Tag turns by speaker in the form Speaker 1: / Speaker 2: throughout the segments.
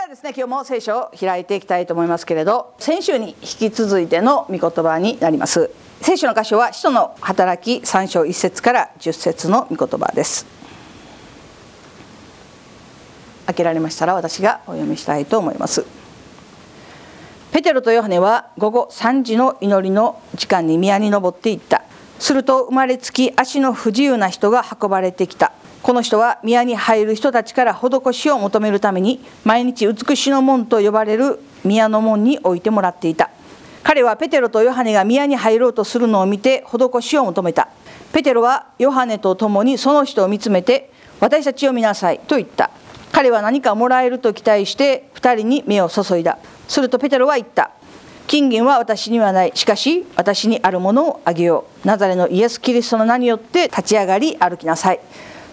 Speaker 1: ではですね今日も聖書を開いていきたいと思いますけれど先週に引き続いての御言葉になります。聖書の箇所は使徒の働き3章1節から10節の御言葉です。開けられましたら私がお読みしたいと思います。ペテロとヨハネは午後3時の祈りの時間に宮に登っていった。すると生まれつき足の不自由な人が運ばれてきた。この人は宮に入る人たちから施しを求めるために毎日美しの門と呼ばれる宮の門に置いてもらっていた。彼はペテロとヨハネが宮に入ろうとするのを見て施しを求めた。ペテロはヨハネと共にその人を見つめて私たちを見なさいと言った。彼は何かもらえると期待して2人に目を注いだ。するとペテロは言った。金銀は私にはない。しかし私にあるものをあげよう。ナザレのイエス・キリストの名によって立ち上がり歩きなさい。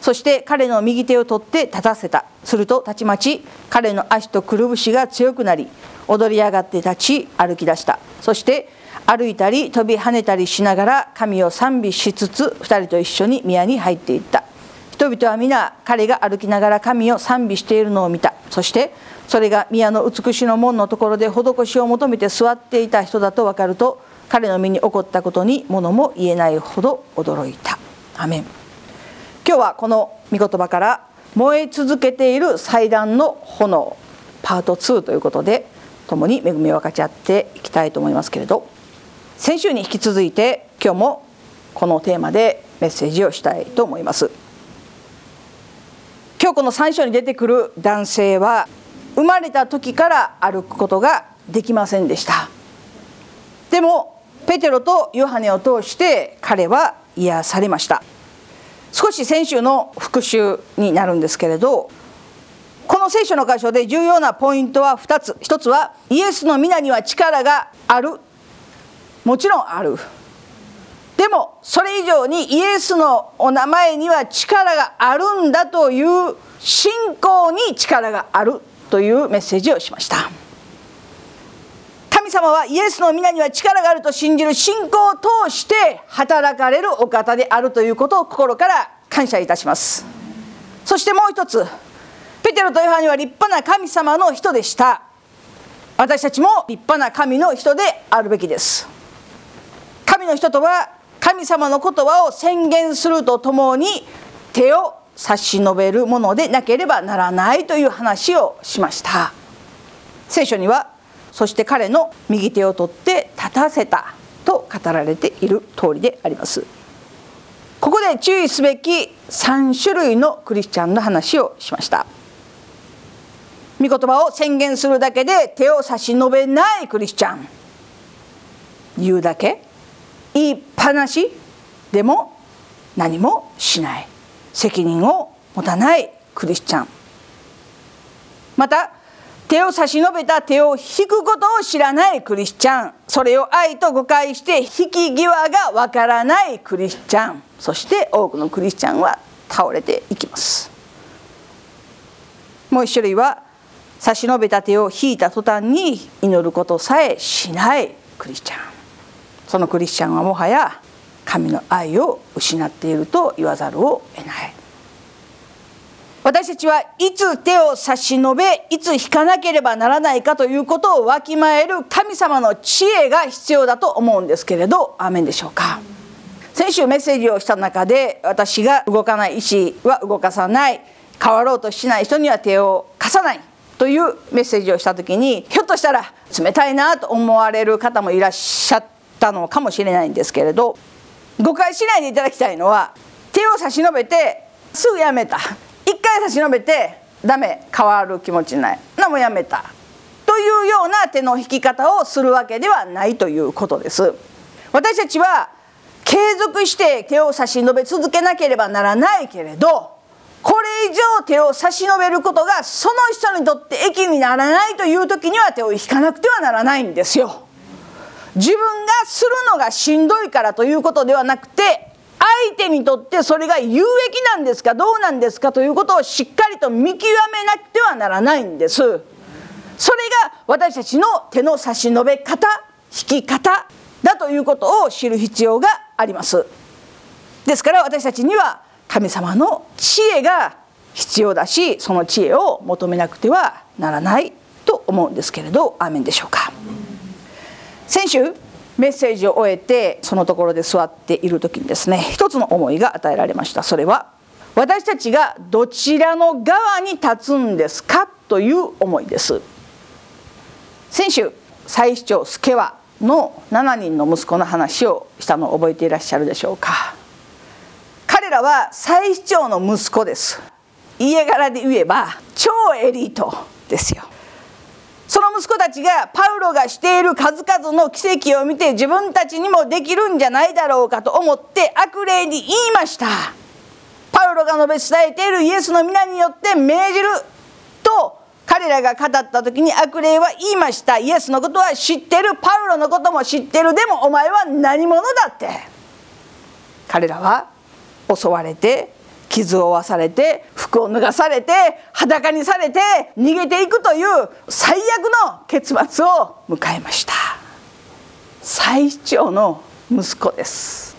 Speaker 1: そして彼の右手を取って立たせた。するとたちまち彼の足とくるぶしが強くなり踊り上がって立ち歩き出した。そして歩いたり飛び跳ねたりしながら神を賛美しつつ2人と一緒に宮に入っていった。人々は皆彼が歩きながら神を賛美しているのを見た。そしてそれが宮の美しの門のところで施しを求めて座っていた人だと分かると彼の身に起こったことに物も言えないほど驚いた。アメン。今日はこの御言葉から燃え続けている祭壇の炎パート2ということで共に恵みを分かち合っていきたいと思いますけれど。先週に引き続いて今日もこのテーマでメッセージをしたいと思います。今日この3章に出てくる男性は生まれた時から歩くことができませんでした。でもペテロとヨハネを通して彼は癒されました。少し先週の復習になるんですけれどこの聖書の箇所で重要なポイントは2つ。1つはイエスの皆には力がある。もちろんある。でもそれ以上にイエスのお名前には力があるんだという信仰に力がある。というメッセージをしました。神様はイエスの皆には力があると信じる信仰を通して働かれるお方であるということを心から感謝いたします。そしてもう一つペテロとヨハネは立派な神様の人でした。私たちも立派な神の人であるべきです。神の人とは神様の言葉を宣言するとともに手を差し伸べるものでなければならないという話をしました。聖書にはそして彼の右手を取って立たせたと語られている通りであります。ここで注意すべき3種類のクリスチャンの話をしました。御言葉を宣言するだけで手を差し伸べないクリスチャン。言うだけ。言いっぱなしでも何もしない。責任を持たないクリスチャン。また手を差し伸べた手を引くことを知らないクリスチャン。それを愛と誤解して引き際がわからないクリスチャン。そして多くのクリスチャンは倒れていきます。もう一種類は差し伸べた手を引いた途端に祈ることさえしないクリスチャン。そのクリスチャンはもはや神の愛を失っていると言わざるを得ない。私たちはいつ手を差し伸べいつ引かなければならないかということをわきまえる神様の知恵が必要だと思うんですけれどアーメンでしょうか？先週メッセージをした中で私が動かない意思は動かさない変わろうとしない人には手を貸さないというメッセージをした時にひょっとしたら冷たいなと思われる方もいらっしゃったのかもしれないんですけれど誤解しないでいただきたいのは手を差し伸べてすぐやめた一回差し伸べてダメ変わる気持ちない。なもやめた。というような手の引き方をするわけではないということです。私たちは継続して手を差し伸べ続けなければならないけれどこれ以上手を差し伸べることがその人にとって益にならないという時には手を引かなくてはならないんですよ。自分がするのがしんどいからということではなくて相手にとってそれが有益なんですかどうなんですかということをしっかりと見極めなくてはならないんです。それが私たちの手の差し伸べ方引き方だということを知る必要があります。ですから私たちには神様の知恵が必要だしその知恵を求めなくてはならないと思うんですけれどアーメンでしょうか。先週メッセージを終えてそのところで座っている時にですね一つの思いが与えられました。それは私たちがどちらの側に立つんですかという思いです。先週最主張助はの7人の息子の話をしたのを覚えていらっしゃるでしょうか。彼らは最主張の息子です。家柄で言えば超エリートですよ。その息子たちがパウロがしている数々の奇跡を見て自分たちにもできるんじゃないだろうかと思って悪霊に言いました。パウロが述べ伝えているイエスの皆によって命じると彼らが語った時に悪霊は言いました。イエスのことは知ってる。パウロのことも知ってる。でもお前は何者だって。彼らは襲われて傷を負わされて服を脱がされて裸にされて逃げていくという最悪の結末を迎えました。最長の息子です。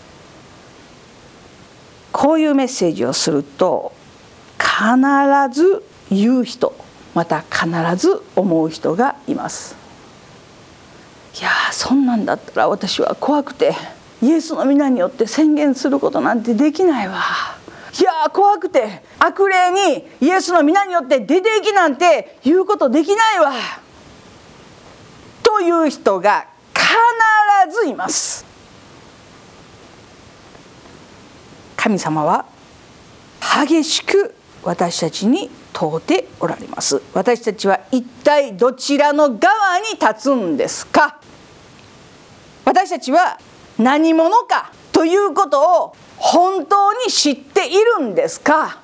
Speaker 1: こういうメッセージをすると必ず言う人。また必ず思う人がいます。いやそんなんだったら私は怖くてイエスの皆によって宣言することなんてできないわ。いや怖くて悪霊にイエスの皆によって出ていきなんて言うことできないわ。という人が必ずいます。神様は激しく私たちに問うておられます。私たちは一体どちらの側に立つんですか？私たちは何者かということを本当に知っているんですか？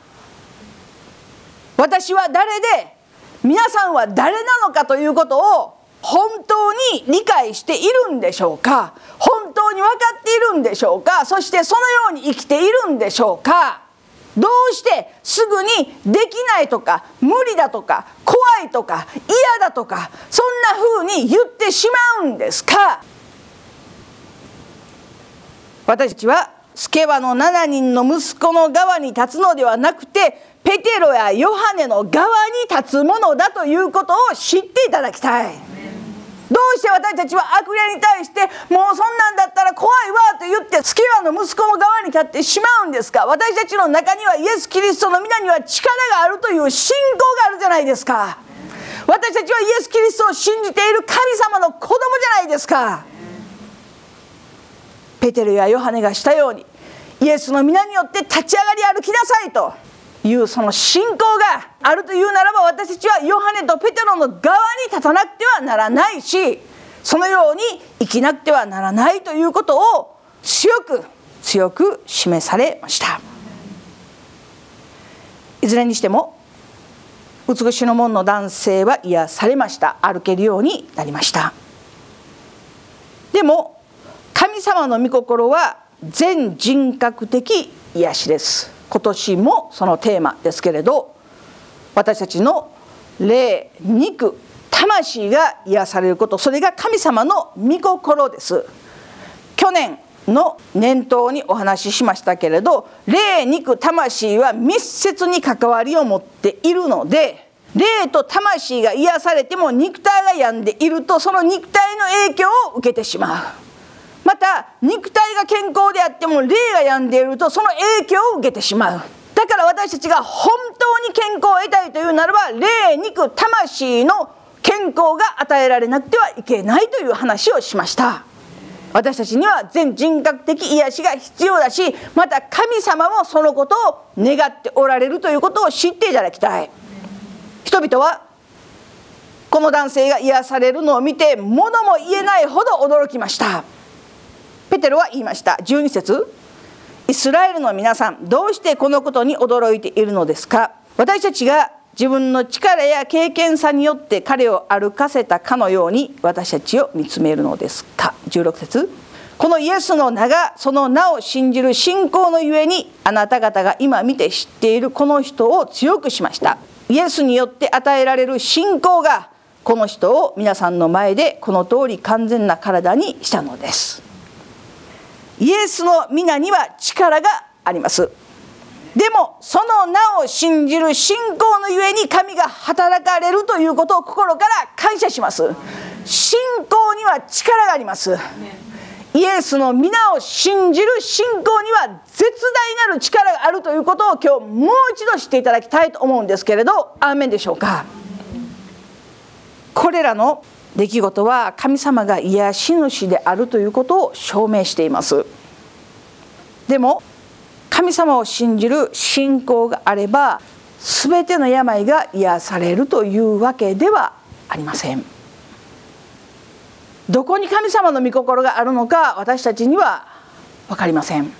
Speaker 1: 私は誰で皆さんは誰なのかということを本当に理解しているんでしょうか？本当に分かっているんでしょうか？そしてそのように生きているんでしょうか？どうしてすぐにできないとか無理だとか怖いとか嫌だとかそんな風に言ってしまうんですか？私たちはスケバの7人の息子の側に立つのではなくてペテロやヨハネの側に立つものだということを知っていただきたい。どうして私たちは悪霊に対してもうそんなんだったら怖いわと言ってスケバの息子の側に立ってしまうんですか？私たちの中にはイエス・キリストの皆には力があるという信仰があるじゃないですか。私たちはイエス・キリストを信じている神様の子供じゃないですか。ペテルやヨハネがしたようにイエスの皆によって立ち上がり歩きなさいと。いうその信仰があるというならば私たちはヨハネとペテロの側に立たなくてはならないしそのように生きなくてはならないということを強く強く示されました。いずれにしても美しの門の男性は癒されました。歩けるようになりました。でも神様の御心は全人格的癒しです。今年もそのテーマですけれど私たちの霊肉魂が癒されることそれが神様の御心です。去年の念頭にお話ししましたけれど霊肉魂は密接に関わりを持っているので霊と魂が癒されても肉体が病んでいるとその肉体の影響を受けてしまう。また肉体が健康であっても霊が病んでいるとその影響を受けてしまう。だから私たちが本当に健康を得たいというならば霊肉魂の健康が与えられなくてはいけないという話をしました。私たちには全人格的癒しが必要だしまた神様もそのことを願っておられるということを知っていただきたい。人々はこの男性が癒されるのを見て物も言えないほど驚きました。ペテロは言いました。12節。イスラエルの皆さんどうしてこのことに驚いているのですか？私たちが自分の力や経験さによって彼を歩かせたかのように私たちを見つめるのですか？16節。このイエスの名がその名を信じる信仰のゆえにあなた方が今見て知っているこの人を強くしました。イエスによって与えられる信仰がこの人を皆さんの前でこの通り完全な体にしたのです。イエスの皆には力があります。でもその名を信じる信仰のゆえに神が働かれるということを心から感謝します。信仰には力があります。イエスの皆を信じる信仰には絶大なる力があるということを今日もう一度知っていただきたいと思うんですけれどアーメンでしょうか。これらの出来事は神様が癒し主であるということを証明しています。でも神様を信じる信仰があれば全ての病が癒されるというわけではありません。どこに神様の御心があるのか私たちには分かりません。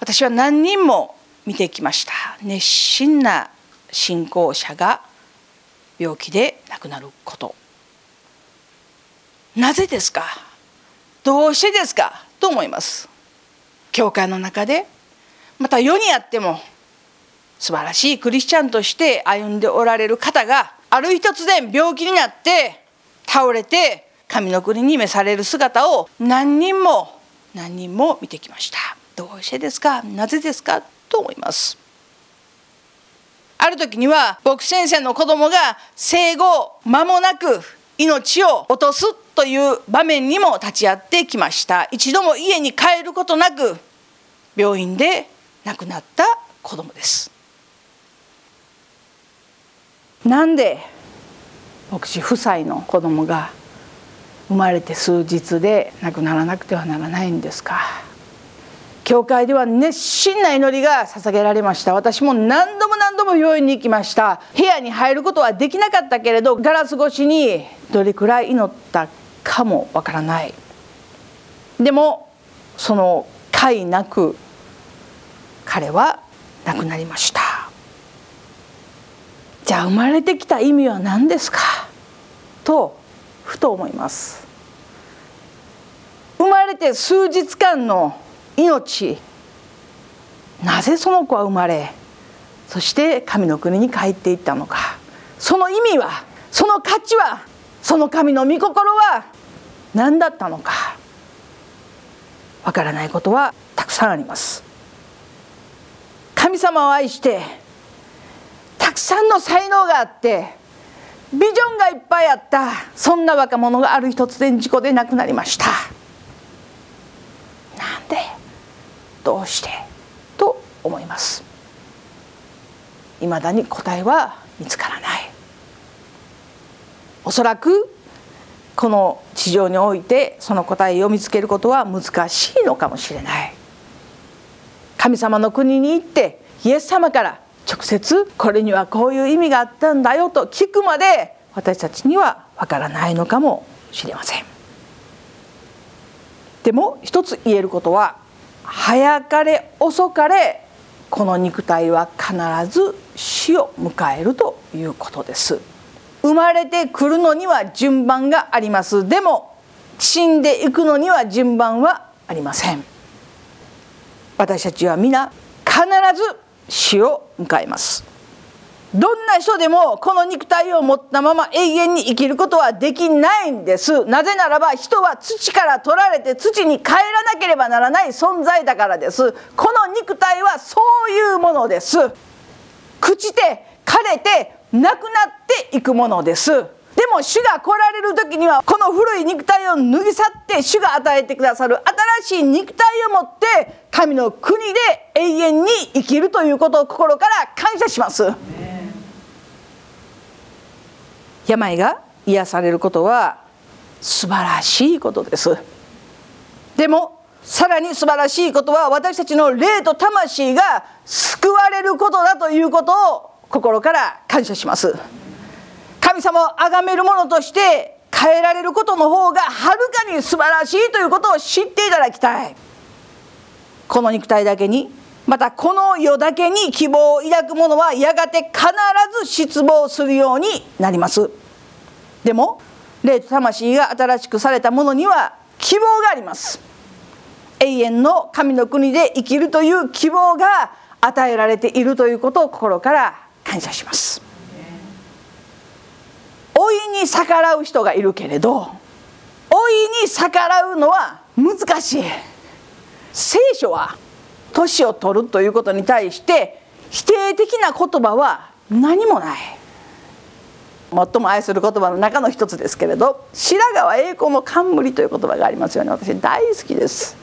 Speaker 1: 私は何人も見てきました。熱心な信仰者が病気で亡くなること。なぜですか？どうしてですか？と思います。教会の中でまた世にあっても素晴らしいクリスチャンとして歩んでおられる方がある日突然病気になって倒れて神の国に召される姿を何人も何人も見てきました。どうしてですか？なぜですか？と思います。ある時には僕先生の子供が生後間もなく命を落とすという場面にも立ち会ってきました。一度も家に帰ることなく病院で亡くなった子供です。なんで牧師夫妻の子供が生まれて数日で亡くならなくてはならないんですか？教会では熱心な祈りが捧げられました。私も何度も何度も病院に行きました。部屋に入ることはできなかったけれどガラス越しにどれくらい祈ったかもわからない。でもその悔なく彼は亡くなりました。じゃあ生まれてきた意味は何ですか？とふと思います。生まれて数日間の命。なぜその子は生まれそして神の国に帰っていったのか。その意味はその価値はその神の御心は何だったのか。わからないことはたくさんあります。神様を愛してたくさんの才能があってビジョンがいっぱいあったそんな若者がある日突然事故で亡くなりました。なんで？どうして？と思います。いまだに答えは見つからない。おそらくこの地上においてその答えを見つけることは難しいのかもしれない。神様の国に行ってイエス様から直接これにはこういう意味があったんだよと聞くまで私たちにはわからないのかもしれません。でも一つ言えることは早かれ遅かれこの肉体は必ず死を迎えるということです。生まれてくるのには順番があります。でも死んでいくのには順番はありません。私たちは皆必ず死を迎えます。どんな人でもこの肉体を持ったまま永遠に生きることはできないんです。なぜならば人は土から取られて土に帰らなければならない存在だからです。この肉体はそういうものです。朽ちて枯れてなくなっていくものです。でも主が来られる時にはこの古い肉体を脱ぎ去って主が与えてくださる新しい肉体を持って神の国で永遠に生きるということを心から感謝します。病が癒されることは素晴らしいことです。でもさらに素晴らしいことは私たちの霊と魂が救われることだということを心から感謝します。神様を崇める者として変えられることの方がはるかに素晴らしいということを知っていただきたい。この肉体だけにまたこの世だけに希望を抱く者はやがて必ず失望するようになります。でも霊と魂が新しくされた者には希望があります。永遠の神の国で生きるという希望が与えられているということを心から感謝します。老いに逆らう人がいるけれど老いに逆らうのは難しい。聖書は年を取るということに対して否定的な言葉は何もない。最も愛する言葉の中の一つですけれど白髪栄光の冠という言葉がありますよね。私大好きです。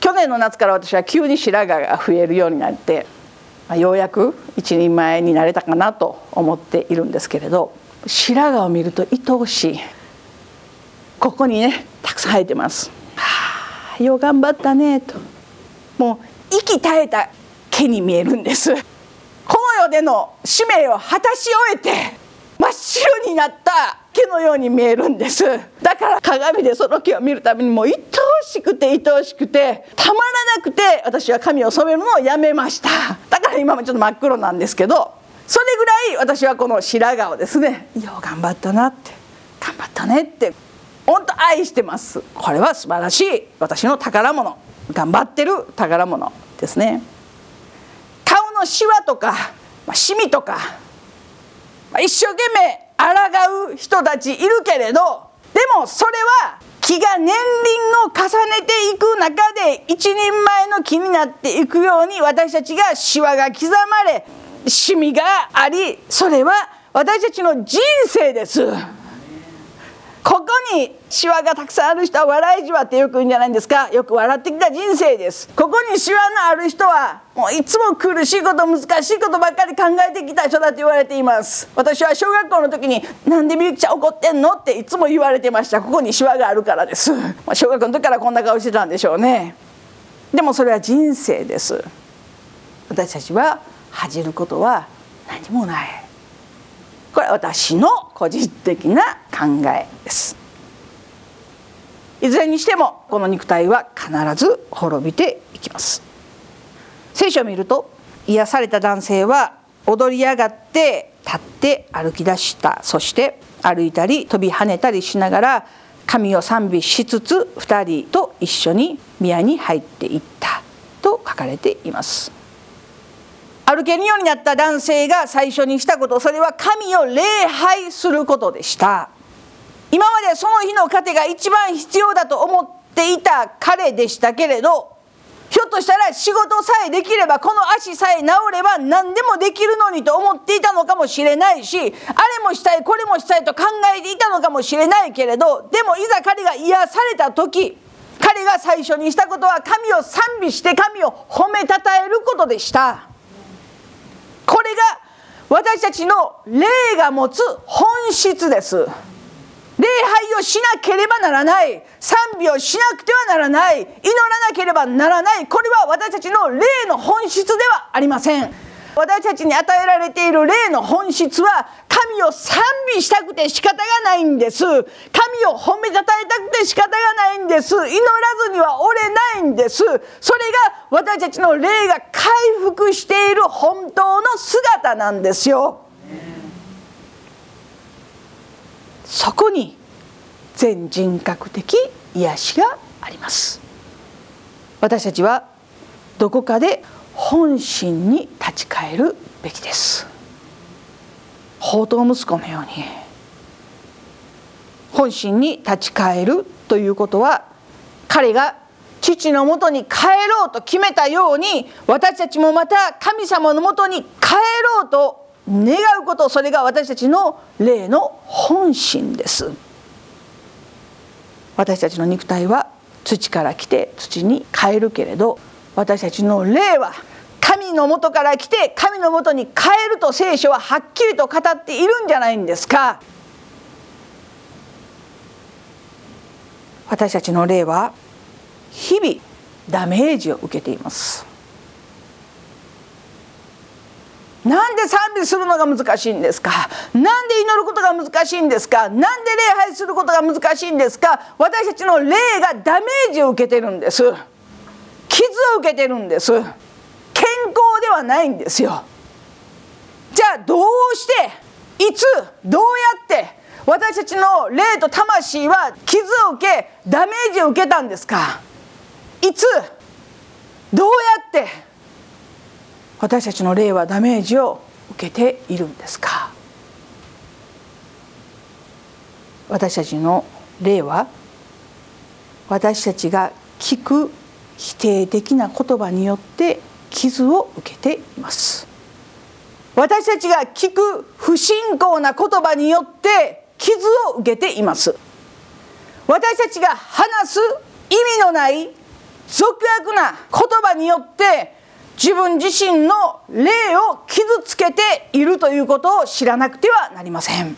Speaker 1: 去年の夏から私は急に白髪が増えるようになってようやく一人前になれたかなと思っているんですけれど白髪を見ると愛おしい。ここにねたくさん生えてます。はあよう頑張ったねと。もう息絶えた毛に見えるんです。この世での使命を果たし終えて真っ白になった毛のように見えるんです。だから鏡でその毛を見るためにもう愛おしくて愛おしくてたまらなくて私は髪を染めるのをやめました。だから今もちょっと真っ黒なんですけどそれぐらい私はこの白髪をですね。よう頑張ったなって。頑張ったねって。本当愛してます。これは素晴らしい。私の宝物。頑張ってる宝物。ですね顔のシワとか、まあ、シミとか、ま、一生懸命抗う人たちいるけれどでもそれは木が年輪を重ねていく中で一人前の木になっていくように私たちがシワが刻まれシミがありそれは私たちの人生です。ここにシワがたくさんある人は笑いじわってよく言うんじゃないんですか？よく笑ってきた人生です。ここにシワのある人はもういつも苦しいこと難しいことばっかり考えてきた人だと言われています。私は小学校の時になんでみゆきちゃん怒ってんの？っていつも言われてました。ここにシワがあるからです、まあ、小学校の時からこんな顔してたんでしょうね。でもそれは人生です。私たちは恥じることは何もない。これは私の個人的な考えです。いずれにしてもこの肉体は必ず滅びていきます。聖書を見ると癒された男性は踊り上がって立って歩き出した。そして歩いたり飛び跳ねたりしながら神を賛美しつつ2人と一緒に宮に入っていったと書かれています。歩けるようになった男性が最初にしたことそれは神を礼拝することでした今までその日の糧が一番必要だと思っていた彼でしたけれどひょっとしたら仕事さえできればこの足さえ治れば何でもできるのにと思っていたのかもしれないしあれもしたいこれもしたいと考えていたのかもしれないけれどでもいざ彼が癒された時彼が最初にしたことは神を賛美して神を褒めたたえることでした。これが私たちの霊が持つ本質です。礼拝をしなければならない。賛美をしなくてはならない。祈らなければならない。これは私たちの霊の本質ではありません。私たちに与えられている霊の本質は神を賛美したくて仕方がないんです。神を褒めたたえたくて仕方がないんです。祈らずには折れないんです。それが私たちの霊が回復している本当の姿なんですよ。そこに全人格的癒しがあります。私たちはどこかで本心に立ち返るべきです。宝刀息子のように本心に立ち返るということは彼が父のもとに帰ろうと決めたように私たちもまた神様のもとに帰ろうと願うことそれが私たちの霊の本心です。私たちの肉体は土から来て土に帰るけれど私たちの霊は神のもとから来て神のもとに帰ると聖書ははっきりと語っているんじゃないんですか？私たちの霊は日々ダメージを受けています。なんで賛美するのが難しいんですか？なんで祈ることが難しいんですか？なんで礼拝することが難しいんですか？私たちの霊がダメージを受けてるんです。傷を受けてるんです。ではないんですよ。じゃあどうしていつどうやって私たちの霊と魂は傷を受けダメージを受けたんですか？いつどうやって私たちの霊はダメージを受けているんですか？私たちの霊は私たちが聞く否定的な言葉によって傷を受けています。私たちが聞く不信仰な言葉によって傷を受けています。私たちが話す意味のない俗悪な言葉によって自分自身の霊を傷つけているということを知らなくてはなりません。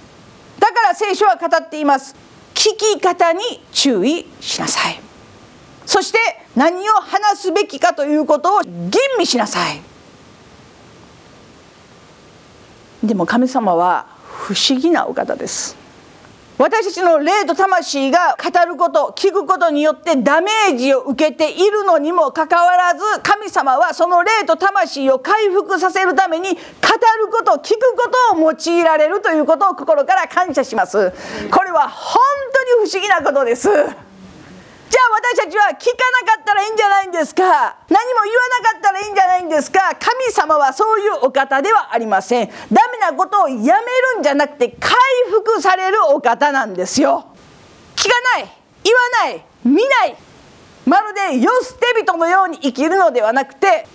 Speaker 1: だから聖書は語っています。聞き方に注意しなさい。そして何を話すべきかということを吟味しなさい。でも神様は不思議なお方です。私たちの霊と魂が語ること聞くことによってダメージを受けているのにもかかわらず神様はその霊と魂を回復させるために語ること聞くことを用いられるということを心から感謝します。これは本当に不思議なことです。じゃあ私たちは聞かなかったらいいんじゃないんですか？何も言わなかったらいいんじゃないんですか？神様はそういうお方ではありません。ダメなことをやめるんじゃなくて回復されるお方なんですよ。聞かない言わない見ない。まるで世捨て人のように生きるのではなくて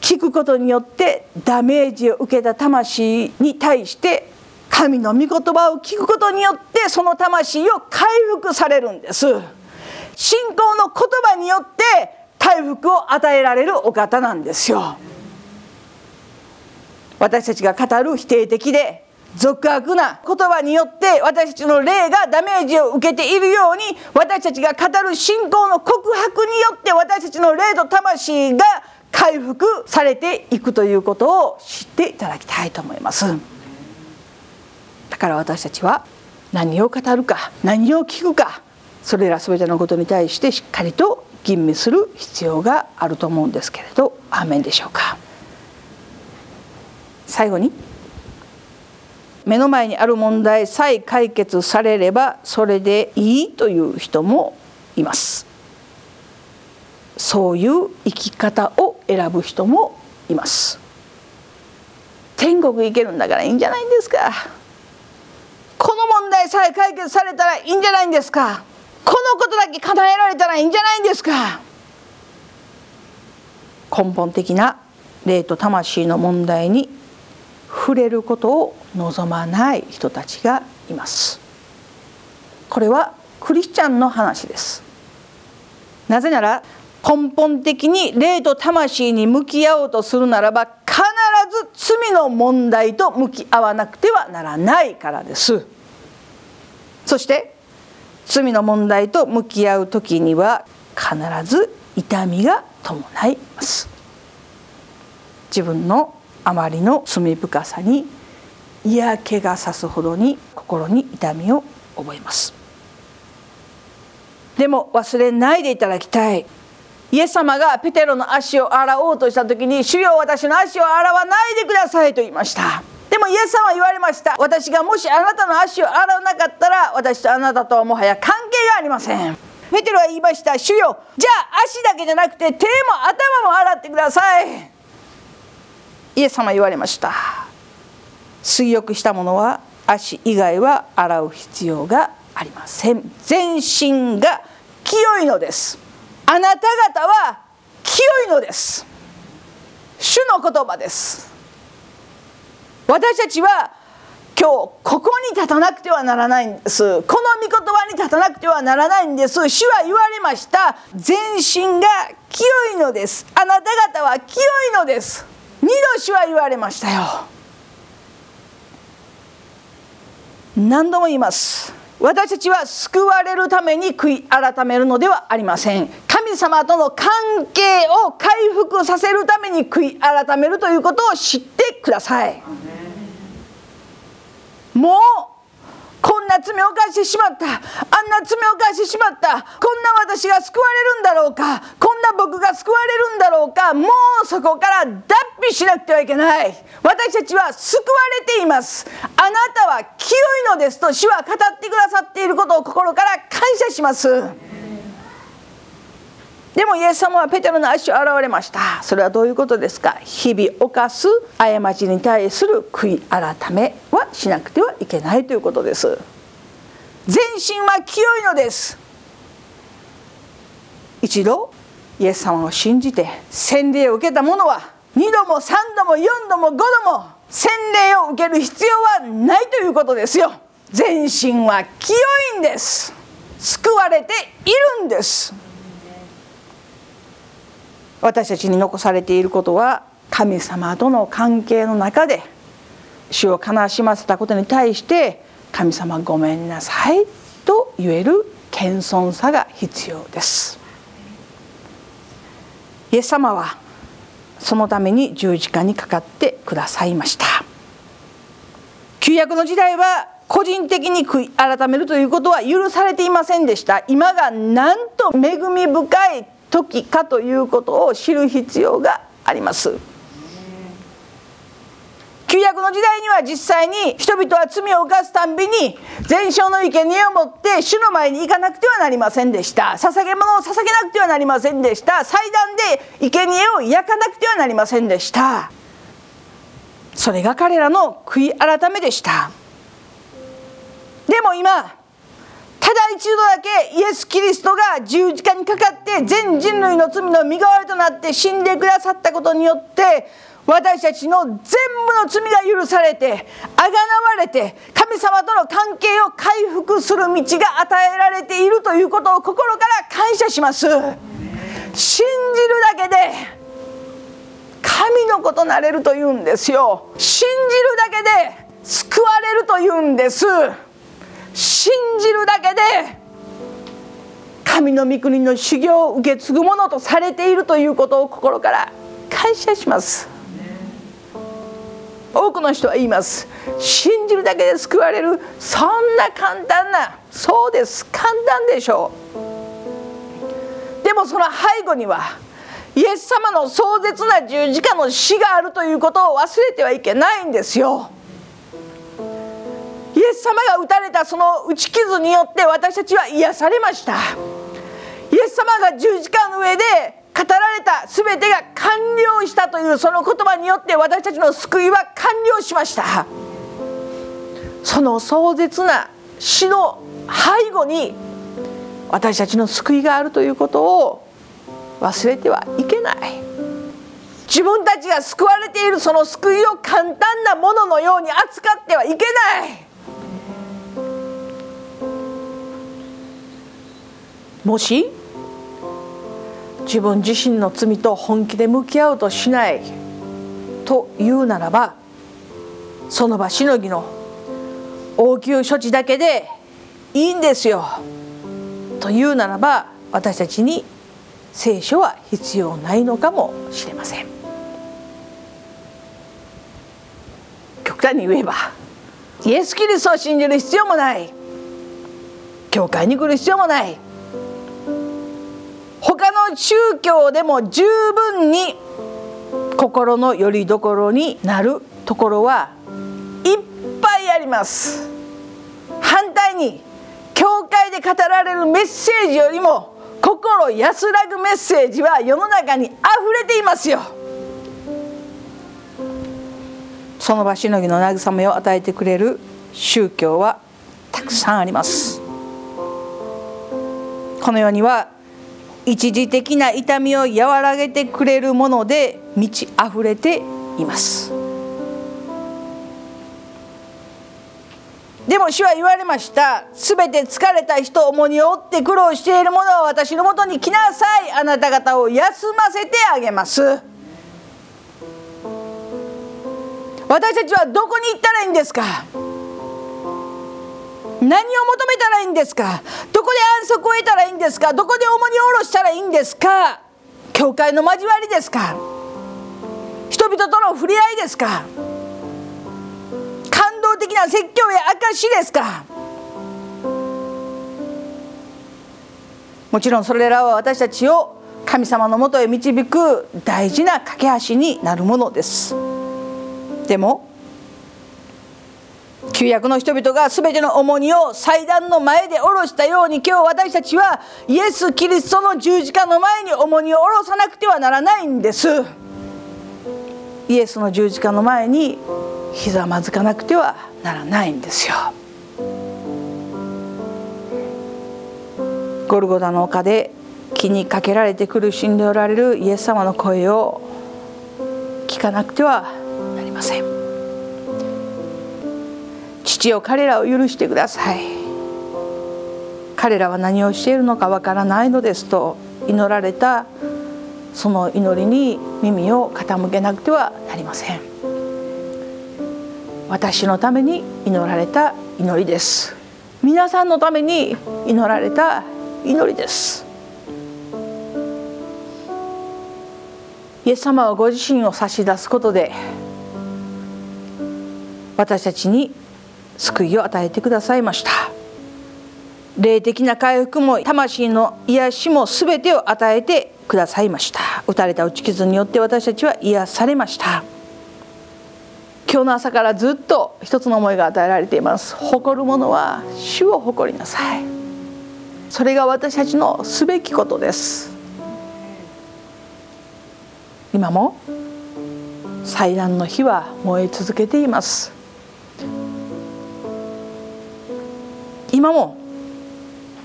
Speaker 1: 聞くことによってダメージを受けた魂に対して神の御言葉を聞くことによってその魂を回復されるんです。信仰の言葉によって回復を与えられるお方なんですよ。私たちが語る否定的で俗悪な言葉によって私たちの霊がダメージを受けているように私たちが語る信仰の告白によって私たちの霊と魂が回復されていくということを知っていただきたいと思います。だから私たちは何を語るか何を聞くかそれら全てのことに対してしっかりと吟味する必要があると思うんですけれどアーメンでしょうか。最後に目の前にある問題さえ解決されればそれでいいという人もいます。そういう生き方を選ぶ人もいます。天国行けるんだからいいんじゃないんですか。この問題さえ解決されたらいいんじゃないんですか。このことだけ叶えられたらいいんじゃないんですか？根本的な霊と魂の問題に触れることを望まない人たちがいます。これはクリスチャンの話です。なぜなら根本的に霊と魂に向き合おうとするならば必ず罪の問題と向き合わなくてはならないからです。そして罪の問題と向き合う時には必ず痛みが伴います。自分のあまりの罪深さに嫌気がさすほどに心に痛みを覚えます。でも忘れないでいただきたい。イエス様がペテロの足を洗おうとした時に「主よ私の足を洗わないでください」と言いました。でもイエス様は言われました。私がもしあなたの足を洗わなかったら私とあなたとはもはや関係がありません。ペテロは言いました。主よ。じゃあ足だけじゃなくて手も頭も洗ってください。イエス様言われました。水浴したものは足以外は洗う必要がありません。全身が清いのです。あなた方は清いのです。主の言葉です。私たちは今日ここに立たなくてはならないんです。この御言葉に立たなくてはならないんです。主は言われました。全身が清いのです。あなた方は清いのです。二度主は言われましたよ。何度も言います。私たちは救われるために悔い改めるのではありません。神様との関係を回復させるために悔い改めるということを知ってください。もうこんな罪を犯してしまった。あんな罪を犯してしまった。こんな私が救われるんだろうか。こんな僕が救われるんだろうか。もうそこから脱皮しなくてはいけない。私たちは救われています。あなたは清いのですと主は語ってくださっていることを心から感謝します。でもイエス様はペテロの足を洗われました。それはどういうことですか？日々犯す過ちに対する悔い改めはしなくてはいけないということです。全身は清いのです。一度イエス様を信じて洗礼を受けた者は2度も3度も4度も5度も洗礼を受ける必要はないということですよ。全身は清いんです。救われているんです。私たちに残されていることは神様との関係の中で主を悲しませたことに対して神様ごめんなさいと言える謙遜さが必要です。イエス様はそのために十字架にかかってくださいました。旧約の時代は個人的に悔い改めるということは許されていませんでした。今がなんと恵み深い時かということを知る必要があります。旧約の時代には実際に人々は罪を犯すたんびに全焼の生贄を持って主の前に行かなくてはなりませんでした。捧げ物を捧げなくてはなりませんでした。祭壇で生贄を焼かなくてはなりませんでした。それが彼らの悔い改めでした。でも今ただ一度だけイエス・キリストが十字架にかかって全人類の罪の身代わりとなって死んでくださったことによって私たちの全部の罪が許されてあがなわれて神様との関係を回復する道が与えられているということを心から感謝します。信じるだけで神の子となれるというんですよ。信じるだけで救われるというんです。信じるだけで神の御国の修行を受け継ぐものとされているということを心から感謝します。多くの人は言います。信じるだけで救われる。そんな簡単なそうです。簡単でしょう。でもその背後にはイエス様の壮絶な十字架の死があるということを忘れてはいけないんですよ。イエス様が打たれたその打ち傷によって私たちは癒されました。イエス様が十字架の上で語られた全てが完了したというその言葉によって私たちの救いは完了しました。その壮絶な死の背後に私たちの救いがあるということを忘れてはいけない。自分たちが救われているその救いを簡単なもののように扱ってはいけない。もし自分自身の罪と本気で向き合うとしないというならばその場しのぎの応急処置だけでいいんですよというならば私たちに聖書は必要ないのかもしれません。極端に言えばイエス・キリストを信じる必要もない。教会に来る必要もない。他の宗教でも十分に心の拠り所になるところはいっぱいあります。反対に教会で語られるメッセージよりも心安らぐメッセージは世の中にあふれていますよ。その場しのぎの慰めを与えてくれる宗教はたくさんあります。この世には一時的な痛みを和らげてくれるもので満ち溢れています。でも主は言われました。すべて疲れた人重荷を負って苦労している者は私のもとに来なさい。あなた方を休ませてあげます。私たちはどこに行ったらいいんですか？何を求めたらいいんですか？どこで安息を得たらいいんですか？どこで重荷を下ろしたらいいんですか？教会の交わりですか？人々との触れ合いですか？感動的な説教や証ですか？もちろんそれらは私たちを神様のもとへ導く大事な架け橋になるものです。でも旧約の人々が全ての重荷を祭壇の前で下ろしたように今日私たちはイエス・キリストの十字架の前に重荷を下ろさなくてはならないんです。イエスの十字架の前にひざまずかなくてはならないんですよ。ゴルゴダの丘で気にかけられて苦しんでおられるイエス様の声を聞かなくてはなりません。父よ彼らを許してください。彼らは何をしているのかわからないのですと祈られたその祈りに耳を傾けなくてはなりません。私のために祈られた祈りです。皆さんのために祈られた祈りです。イエス様はご自身を差し出すことで私たちに救いを与えてくださいました。霊的な回復も魂の癒しも全てを与えてくださいました。打たれた打ち傷によって私たちは癒されました。今日の朝からずっと一つの思いが与えられています。誇るものは主を誇りなさい。それが私たちのすべきことです。今も祭壇の火は燃え続けています。今も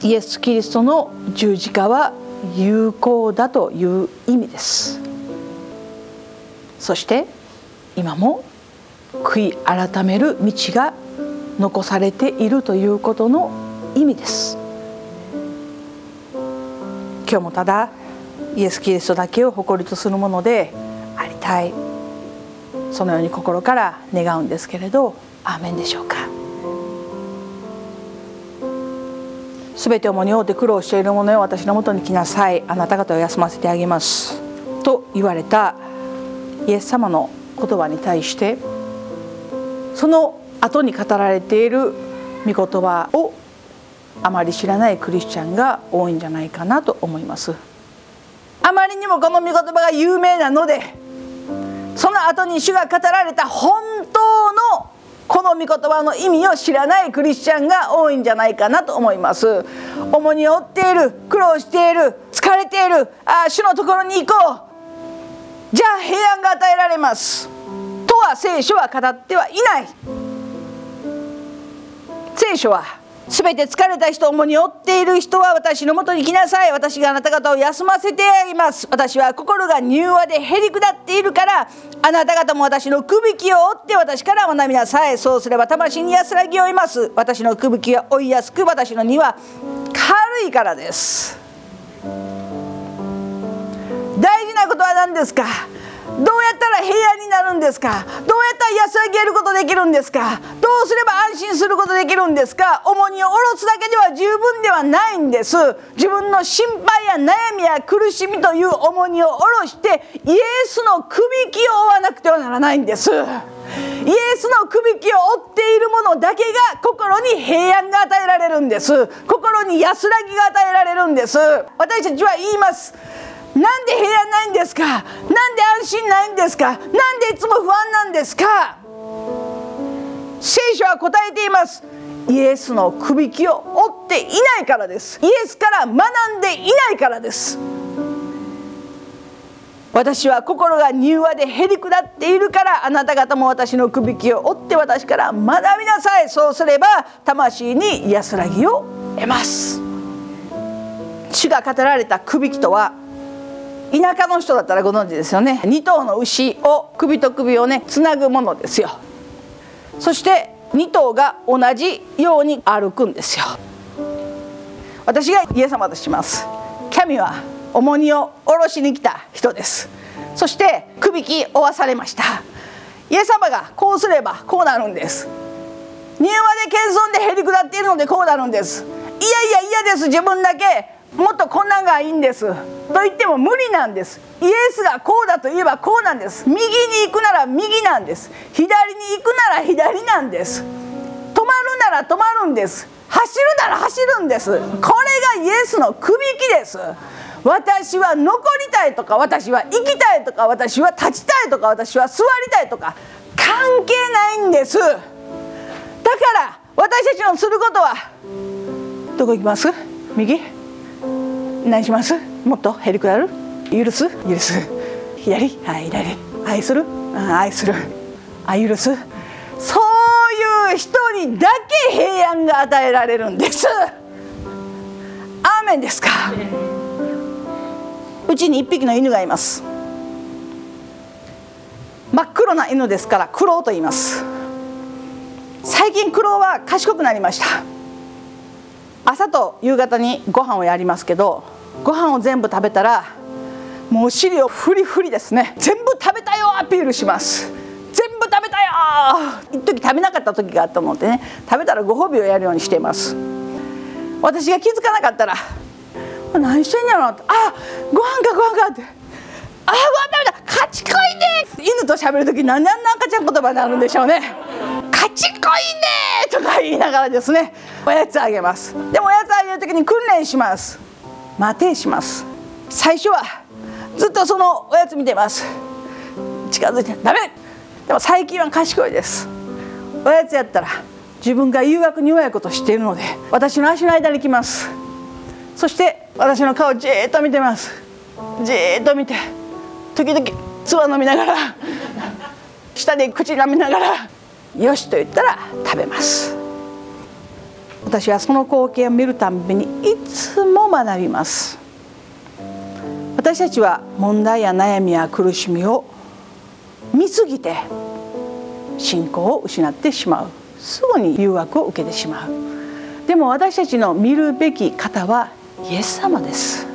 Speaker 1: イエス・キリストの十字架は有効だという意味です。そして今も悔い改める道が残されているということの意味です。今日もただイエス・キリストだけを誇りとするものでありたい。そのように心から願うんですけれどアーメンでしょうか。べて重荷を負って苦労している者よ私のもとに来なさい。あなた方を休ませてあげます。と言われたイエス様の言葉に対してその後に語られている御言葉をあまり知らないクリスチャンが多いんじゃないかなと思います。あまりにもこの御言葉が有名なのでその後に主が語られた本当のこの御言葉の意味を知らないクリスチャンが多いんじゃないかなと思います。重荷を負っている苦労している疲れているああ主のところに行こう。じゃあ平安が与えられます。とは聖書は語ってはいない。聖書は全て疲れた人重に負っている人は私のもとに来なさい。私があなた方を休ませてあげます。私は心が柔和でへりくだっているからあなた方も私のくびきを追って私から学びなさい。そうすれば魂に安らぎを得ます。私のくびきは追いやすく私の荷は軽いからです。大事なことは何ですか？どうやったら平安になるんですか？どうやったら安らげることできるんですか？どうすれば安心することできるんですか？重荷を下ろすだけでは十分ではないんです。自分の心配や悩みや苦しみという重荷を下ろしてイエスのくびきを負わなくてはならないんです。イエスのくびきを負っているものだけが心に平安が与えられるんです。心に安らぎが与えられるんです。私たちは言います。なんで平安ないんですか？なんで安心ないんですか？なんでいつも不安なんですか？聖書は答えています。イエスのくびきを追っていないからです。イエスから学んでいないからです。私は心が柔和でへりくだっているからあなた方も私のくびきを追って私から学びなさい。そうすれば魂に安らぎを得ます。主が語られたくびきとは田舎の人だったらご存知ですよね。2頭の牛を首と首をねつなぐものですよ。そして2頭が同じように歩くんですよ。私がイエス様とします。神は重荷を下ろしに来た人です。そして首き負わされました。イエス様がこうすればこうなるんです。庭で謙遜でへりくだっているのでこうなるんです。いやいや嫌です。自分だけもっとこんなんがいいんです。と言っても無理なんです。イエスがこうだと言えばこうなんです。右に行くなら右なんです。左に行くなら左なんです。止まるなら止まるんです。走るなら走るんです。これがイエスのくびきです。私は残りたいとか私は行きたいとか私は立ちたいとか私は座りたいとか関係ないんです。だから私たちのすることはどこ行きます？右？何します？もっと？へりくだる？許す？許す。左はい左愛する？愛する。あ許す？そういう人にだけ平安が与えられるんです。アーメンですか？うちに1匹の犬がいます。真っ黒な犬ですから苦労と言います。最近苦労は賢くなりました朝と夕方にご飯をやりますけどご飯を全部食べたらもうお尻をフリフリですね。全部食べたよアピールします。全部食べたよ一時食べなかった時があったのでね。食べたらご褒美をやるようにしています。私が気づかなかったら何してんやろってあご飯かご飯かって。あご飯食べた。勝ちこいね犬と喋る時何であんな赤ちゃん言葉になるんでしょうね。勝ちこいねとか言いながらですねおやつあげます。でもおやつあげる時に訓練します。待てします。最初はずっとそのおやつ見てます。近づいてダメ。でも最近は賢いです。おやつやったら自分が誘惑に弱いことを知っているので私の足の間に来ます。そして私の顔をじっと見てます。じっと見て時々唾飲みながら舌で口舐めながらよしと言ったら食べます。私はその光景を見るたんびにいつも学びます。私たちは問題や悩みや苦しみを見すぎて信仰を失ってしまう。すぐに誘惑を受けてしまう。でも私たちの見るべき方はイエス様です。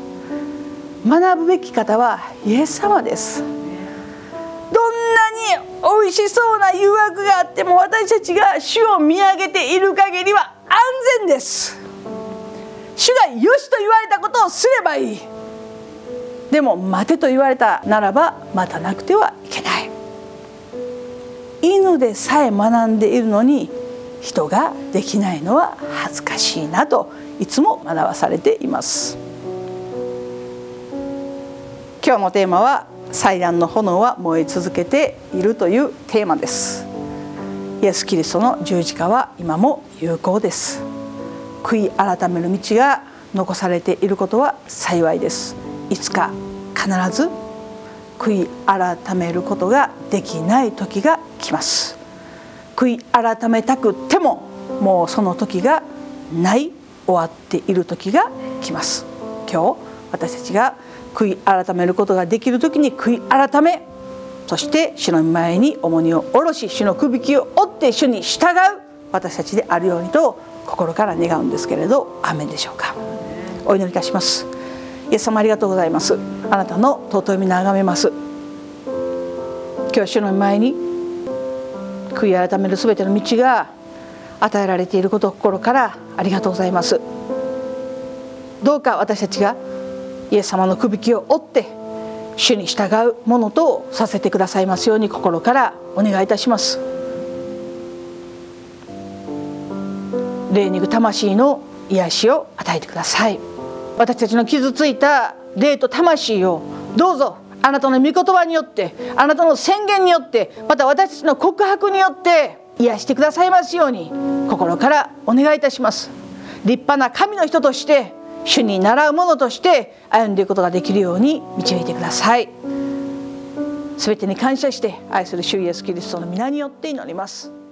Speaker 1: 学ぶべき方はイエス様です。どんなに美味しそうな誘惑があっても私たちが主を見上げている限りは安全です。主がよしと言われたことをすればいい。でも待てと言われたならば待たなくてはいけない。犬でさえ学んでいるのに人ができないのは恥ずかしいなといつも学ばされています。今日のテーマは祭壇の炎は燃え続けているというテーマです。イエス・キリストの十字架は今も有効です。悔い改める道が残されていることは幸いです。いつか必ず悔い改めることができない時が来ます。悔い改めたくてももうその時がない終わっている時が来ます。今日私たちが悔い改めることができる時に悔い改めそして主の前に重荷を下ろし主のくびきを折って主に従う。私たちであるようにと心から願うんですけれどアでしょうか。お祈りいたします。イエス様ありがとうございます。あなたの尊い皆をめます。今日主の前に悔い改める全ての道が与えられていることを心からありがとうございます。どうか私たちがイエス様のくびきを追って主に従うものとさせてくださいますように心からお願いいたします。霊肉魂の癒しを与えてください。私たちの傷ついた霊と魂をどうぞあなたの御言葉によってあなたの宣言によってまた私たちの告白によって癒してくださいますように心からお願いいたします。立派な神の人として主に習う者として歩んでいくことができるように導いてください。全てに感謝して愛する主イエスキリストの皆によって祈ります。